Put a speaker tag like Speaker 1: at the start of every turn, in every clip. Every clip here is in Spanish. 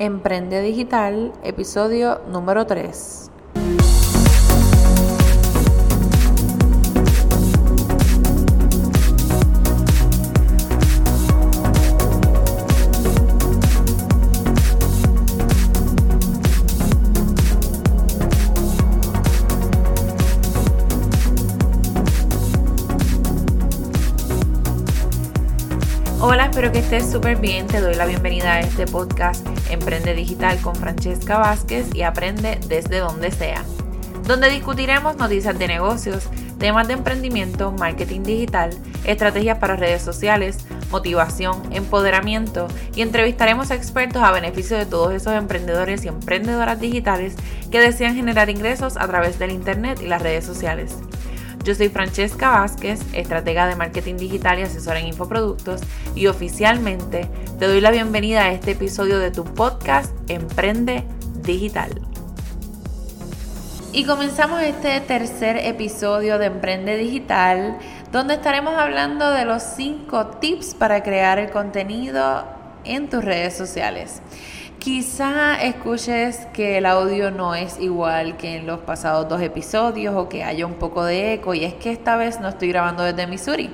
Speaker 1: Emprende Digital, episodio número 3. Espero que estés súper bien. Te doy la bienvenida a este podcast Emprende Digital con Francesca Vázquez y aprende desde donde sea, donde discutiremos noticias de negocios, temas de emprendimiento, marketing digital, estrategias para redes sociales, motivación, empoderamiento y entrevistaremos expertos a beneficio de todos esos emprendedores y emprendedoras digitales que desean generar ingresos a través del Internet y las redes sociales. Yo soy Francesca Vázquez, estratega de marketing digital y asesora en infoproductos y oficialmente te doy la bienvenida a este episodio de tu podcast Emprende Digital. Y comenzamos este tercer episodio de Emprende Digital, donde estaremos hablando de los 5 tips para crear el contenido en tus redes sociales. Quizá escuches que el audio no es igual que en los pasados dos episodios o que haya un poco de eco y es que esta vez no estoy grabando desde Missouri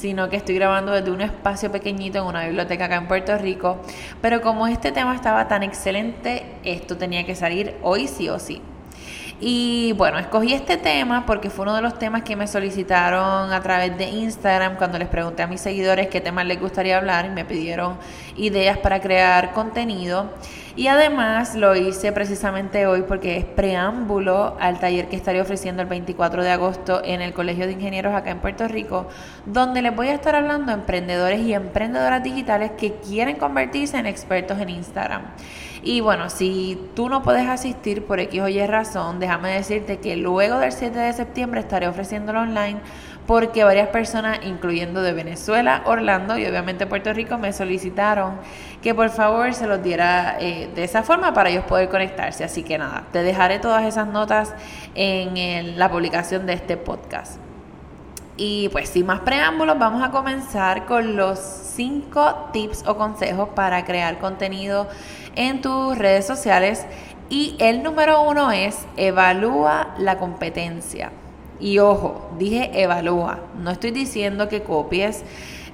Speaker 1: sino que estoy grabando desde un espacio pequeñito en una biblioteca acá en Puerto Rico. Pero como este tema estaba tan excelente, esto tenía que salir hoy sí o sí. Y bueno, escogí este tema porque fue uno de los temas que me solicitaron a través de Instagram cuando les pregunté a mis seguidores qué temas les gustaría hablar y me pidieron ideas para crear contenido. Y además lo hice precisamente hoy porque es preámbulo al taller que estaré ofreciendo el 24 de agosto en el Colegio de Ingenieros acá en Puerto Rico, donde les voy a estar hablando a emprendedores y emprendedoras digitales que quieren convertirse en expertos en Instagram. Y bueno, si tú no puedes asistir por X o Y razón, déjame decirte que luego del 7 de septiembre estaré ofreciéndolo online porque varias personas, incluyendo de Venezuela, Orlando y obviamente Puerto Rico, me solicitaron que por favor se los diera eh, de esa forma para ellos poder conectarse. Así que nada, te dejaré todas esas notas en la publicación de este podcast. Y pues sin más preámbulos, vamos a comenzar con los 5 tips o consejos para crear contenido en tus redes sociales. Y el número uno es evalúa la competencia. Y ojo, dije evalúa, no estoy diciendo que copies,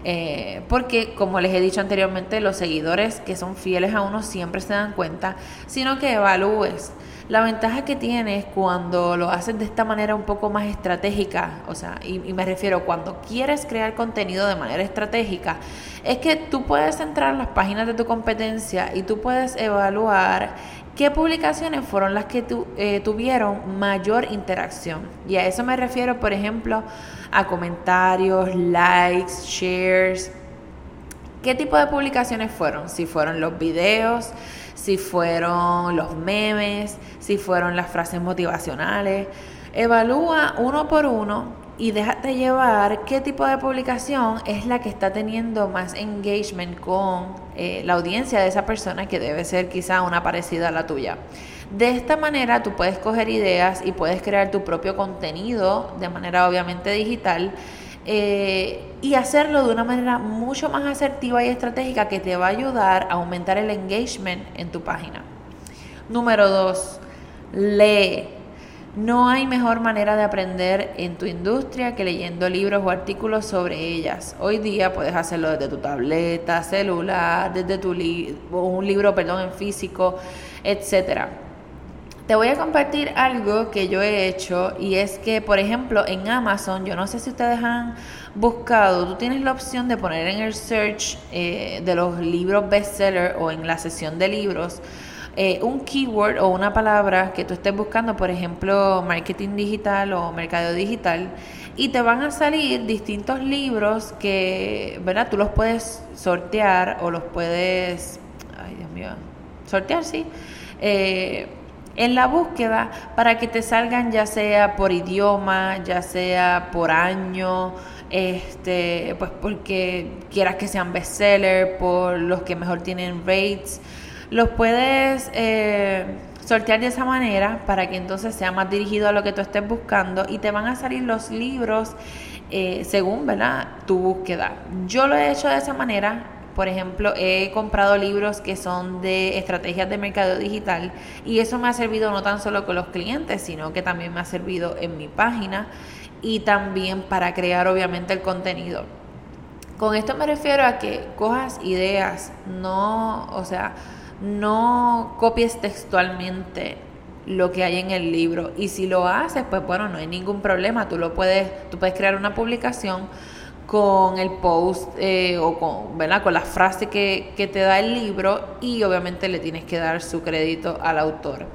Speaker 1: eh, porque como les he dicho anteriormente, los seguidores que son fieles a uno siempre se dan cuenta, sino que evalúes. La ventaja que tienes cuando lo haces de esta manera un poco más estratégica, o sea, y, y, me refiero cuando quieres crear contenido de manera estratégica, es que tú puedes entrar en las páginas de tu competencia y tú puedes evaluar qué publicaciones fueron las que tu, eh, tuvieron mayor interacción. Y a eso me refiero, por ejemplo, a comentarios, likes, shares. ¿Qué tipo de publicaciones fueron? Si fueron los videos, si fueron los memes, si fueron las frases motivacionales. Evalúa uno por uno y déjate llevar qué tipo de publicación es la que está teniendo más engagement con eh, la audiencia de esa persona que debe ser quizá una parecida a la tuya. De esta manera tú puedes coger ideas y puedes crear tu propio contenido de manera obviamente digital eh, y hacerlo de una manera mucho más asertiva y estratégica que te va a ayudar a aumentar el engagement en tu página. Número dos, lee. No hay mejor manera de aprender en tu industria que leyendo libros o artículos sobre ellas. Hoy día puedes hacerlo desde tu tableta, celular, desde tu un libro, perdón, en físico, etcétera. Te voy a compartir algo que yo he hecho y es que, por ejemplo, en Amazon, yo no sé si ustedes han buscado, tú tienes la opción de poner en el search eh, de los libros bestseller o en la sesión de libros eh, un keyword o una palabra que tú estés buscando, por ejemplo, marketing digital o mercado digital, y te van a salir distintos libros que, ¿verdad? Tú los puedes sortear o los puedes, ay Dios mío, sortear, sí. Eh, en la búsqueda para que te salgan ya sea por idioma, ya sea por año, este, pues porque quieras que sean bestseller, por los que mejor tienen rates los puedes eh, sortear de esa manera para que entonces sea más dirigido a lo que tú estés buscando y te van a salir los libros eh, según ¿verdad? tu búsqueda. Yo lo he hecho de esa manera Por ejemplo, he comprado libros que son de estrategias de mercado digital y eso me ha servido no tan solo con los clientes, sino que también me ha servido en mi página y también para crear obviamente el contenido. Con esto me refiero a que cojas ideas, no, o sea, no copies textualmente lo que hay en el libro. Y si lo haces, pues bueno, no hay ningún problema, tú lo puedes, tú puedes crear una publicación con el post eh, o con, ¿verdad? con la frase que, que te da el libro y obviamente le tienes que dar su crédito al autor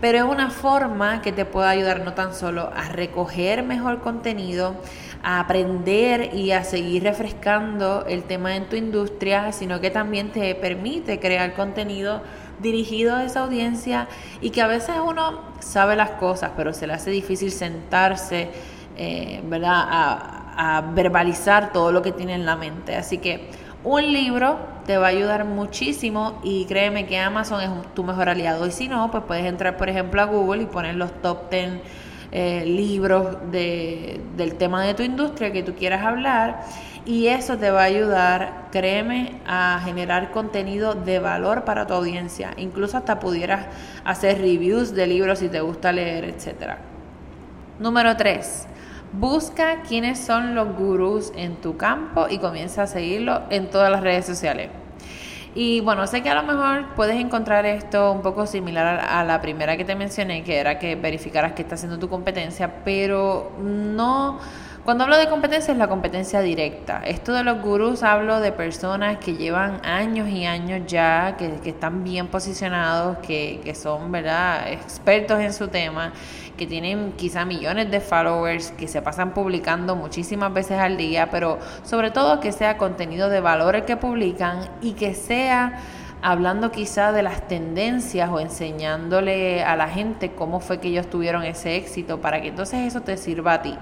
Speaker 1: pero es una forma que te puede ayudar no tan solo a recoger mejor contenido, a aprender y a seguir refrescando el tema en tu industria, sino que también te permite crear contenido dirigido a esa audiencia y que a veces uno sabe las cosas, pero se le hace difícil sentarse, eh, ¿verdad? A, a verbalizar todo lo que tiene en la mente. Así que un libro te va a ayudar muchísimo y créeme que Amazon es tu mejor aliado. Y si no, pues puedes entrar, por ejemplo, a Google y poner los top 10 eh, libros de, del tema de tu industria que tú quieras hablar. Y eso te va a ayudar, créeme, a generar contenido de valor para tu audiencia. Incluso hasta pudieras hacer reviews de libros si te gusta leer, etc. Número 3 Busca quiénes son los gurús en tu campo y comienza a seguirlo en todas las redes sociales. Y bueno, sé que a lo mejor puedes encontrar esto un poco similar a la primera que te mencioné, que era que verificaras que está haciendo tu competencia, pero no cuando hablo de competencia es la competencia directa. Esto de los gurús hablo de personas que llevan años y años ya, que, están bien posicionados, que, son ¿verdad? expertos en su tema, que tienen quizá millones de followers, que se pasan publicando muchísimas veces al día, pero sobre todo que sea contenido de valor el que publican y que sea hablando quizá de las tendencias o enseñándole a la gente cómo fue que ellos tuvieron ese éxito para que entonces eso te sirva a ti.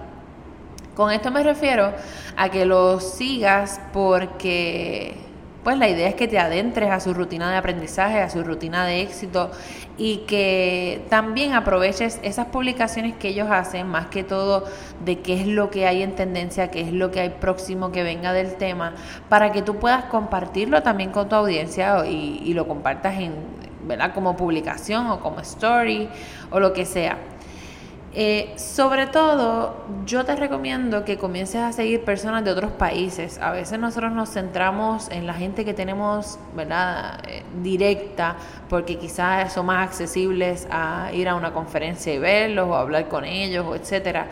Speaker 1: Con esto me refiero a que lo sigas porque pues la idea es que te adentres a su rutina de aprendizaje, a su rutina de éxito y que también aproveches esas publicaciones que ellos hacen, más que todo de qué es lo que hay en tendencia, qué es lo que hay próximo que venga del tema, para que tú puedas compartirlo también con tu audiencia y, y lo compartas en, ¿verdad? como publicación o como story o lo que sea. Eh, sobre todo, yo te recomiendo que comiences a seguir personas de otros países. A veces nosotros nos centramos en la gente que tenemos, ¿verdad? Eh, directa, porque quizás son más accesibles a ir a una conferencia y verlos o hablar con ellos, etcétera.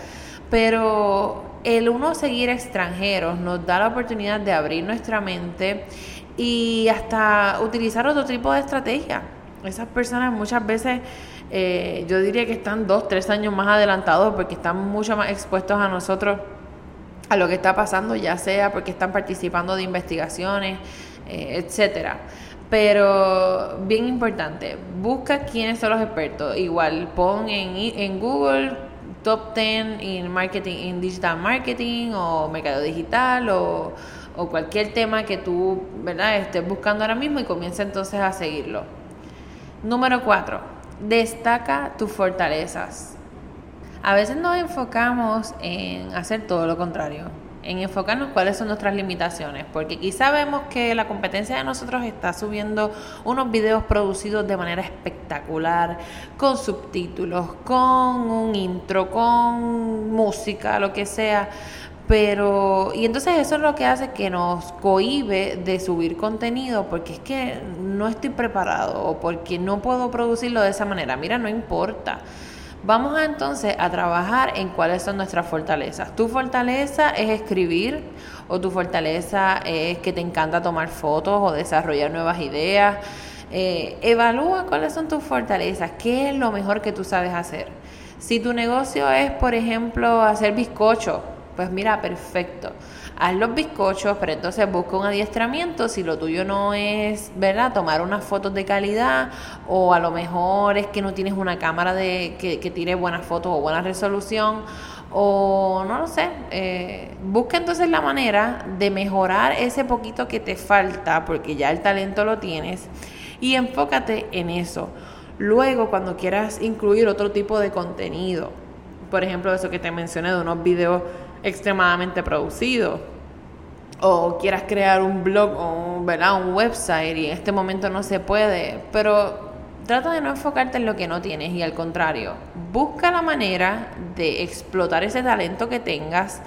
Speaker 1: Pero el uno seguir extranjeros nos da la oportunidad de abrir nuestra mente y hasta utilizar otro tipo de estrategia. Esas personas muchas veces eh, yo diría que están dos, tres años más adelantados porque están mucho más expuestos a nosotros, a lo que está pasando, ya sea porque están participando de investigaciones, eh, etcétera. Pero bien importante, busca quiénes son los expertos. Igual pon en, en Google top 10 en marketing, en digital marketing o mercado digital o, o cualquier tema que tú ¿verdad? estés buscando ahora mismo y comienza entonces a seguirlo. Número 4 Destaca tus fortalezas. A veces nos enfocamos en hacer todo lo contrario, en enfocarnos cuáles son nuestras limitaciones, porque quizá vemos que la competencia de nosotros está subiendo unos videos producidos de manera espectacular, con subtítulos, con un intro, con música, lo que sea, pero, y entonces eso es lo que hace que nos cohibe de subir contenido porque es que no estoy preparado o porque no puedo producirlo de esa manera. Mira, no importa. Vamos entonces a trabajar en cuáles son nuestras fortalezas. Tu fortaleza es escribir o tu fortaleza es que te encanta tomar fotos o desarrollar nuevas ideas. Eh, evalúa cuáles son tus fortalezas, qué es lo mejor que tú sabes hacer. Si tu negocio es, por ejemplo, hacer bizcocho, pues mira, perfecto. Haz los bizcochos, pero entonces busca un adiestramiento si lo tuyo no es, ¿verdad? Tomar unas fotos de calidad o a lo mejor es que no tienes una cámara de, que, tire buenas fotos o buena resolución o no lo sé. Eh, busca entonces la manera de mejorar ese poquito que te falta porque ya el talento lo tienes y enfócate en eso. Luego, cuando quieras incluir otro tipo de contenido, por ejemplo, eso que te mencioné de unos videos extremadamente producido. O quieras crear un blog o un website y en este momento no se puede, pero trata de no enfocarte en lo que no tienes y al contrario, busca la manera de explotar ese talento que tengas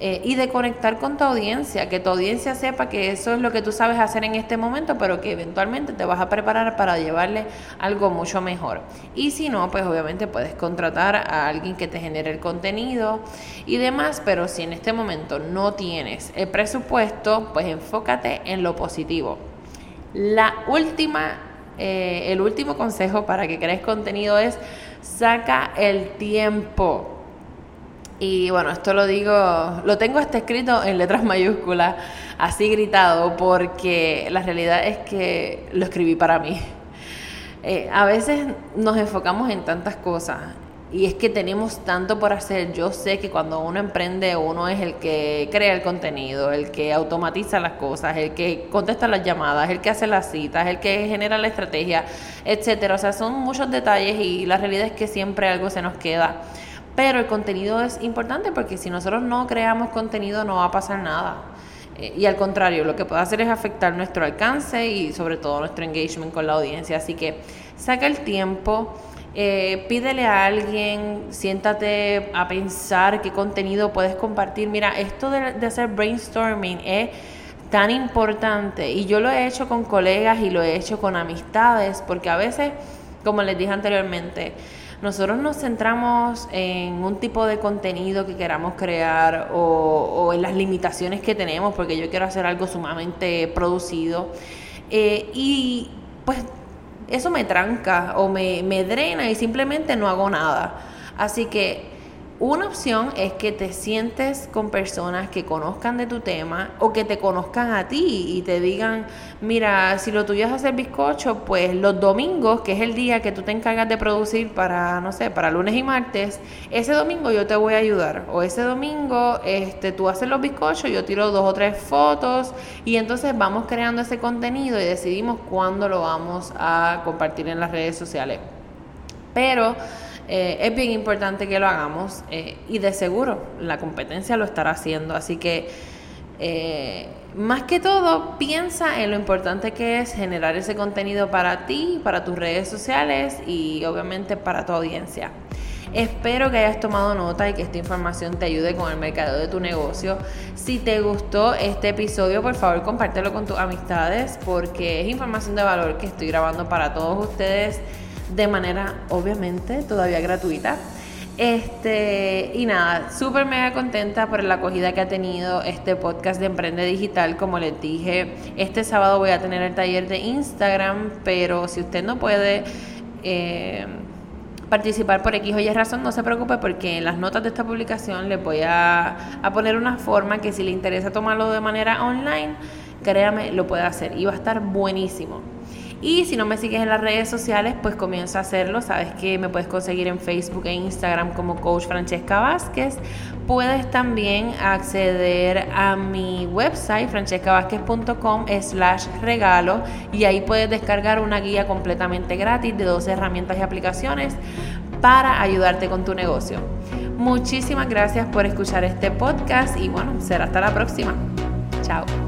Speaker 1: eh, y de conectar con tu audiencia, que tu audiencia sepa que eso es lo que tú sabes hacer en este momento, pero que eventualmente te vas a preparar para llevarle algo mucho mejor. Y si no, pues obviamente puedes contratar a alguien que te genere el contenido y demás, pero si en este momento no tienes el presupuesto, pues enfócate en lo positivo. La última, eh, el último consejo para que crees contenido es saca el tiempo y bueno, esto lo digo, lo tengo hasta escrito en letras mayúsculas, así gritado, porque la realidad es que lo escribí para mí. Eh, a veces nos enfocamos en tantas cosas y es que tenemos tanto por hacer. Yo sé que cuando uno emprende, uno es el que crea el contenido, el que automatiza las cosas, el que contesta las llamadas, el que hace las citas, el que genera la estrategia, etcétera. O sea, son muchos detalles y la realidad es que siempre algo se nos queda pero el contenido es importante porque si nosotros no creamos contenido no va a pasar nada. Eh, y al contrario, lo que puede hacer es afectar nuestro alcance y sobre todo nuestro engagement con la audiencia. Así que saca el tiempo, eh, pídele a alguien, siéntate a pensar qué contenido puedes compartir. Mira, esto de, de hacer brainstorming es tan importante y yo lo he hecho con colegas y lo he hecho con amistades porque a veces, como les dije anteriormente, nosotros nos centramos en un tipo de contenido que queramos crear o, en las limitaciones que tenemos, porque yo quiero hacer algo sumamente producido. Eh, y pues eso me tranca o me, me drena y simplemente no hago nada. Así que una opción es que te sientes con personas que conozcan de tu tema o que te conozcan a ti y te digan, mira, si lo tuyo es hacer bizcocho, pues los domingos, que es el día que tú te encargas de producir para, no sé, para lunes y martes, ese domingo yo te voy a ayudar. O ese domingo este, tú haces los bizcochos, yo tiro dos o tres fotos y entonces vamos creando ese contenido y decidimos cuándo lo vamos a compartir en las redes sociales. Pero eh, es bien importante que lo hagamos eh, y de seguro la competencia lo estará haciendo. Así que eh, más que todo, piensa en lo importante que es generar ese contenido para ti, para tus redes sociales y obviamente para tu audiencia. Espero que hayas tomado nota y que esta información te ayude con el mercado de tu negocio. Si te gustó este episodio, por favor compártelo con tus amistades porque es información de valor que estoy grabando para todos ustedes de manera obviamente todavía gratuita. Este, y nada, súper mega contenta por la acogida que ha tenido este podcast de Emprende Digital. Como les dije, este sábado voy a tener el taller de Instagram, pero si usted no puede eh, participar por X o Y razón, no se preocupe porque en las notas de esta publicación les voy a, a poner una forma que si le interesa tomarlo de manera online, créame, lo puede hacer y va a estar buenísimo. Y si no me sigues en las redes sociales, pues comienza a hacerlo. Sabes que me puedes conseguir en Facebook e Instagram como Coach Francesca Vázquez. Puedes también acceder a mi website francescavázquez.com slash regalo y ahí puedes descargar una guía completamente gratis de 12 herramientas y aplicaciones para ayudarte con tu negocio. Muchísimas gracias por escuchar este podcast y bueno, será hasta la próxima. Chao.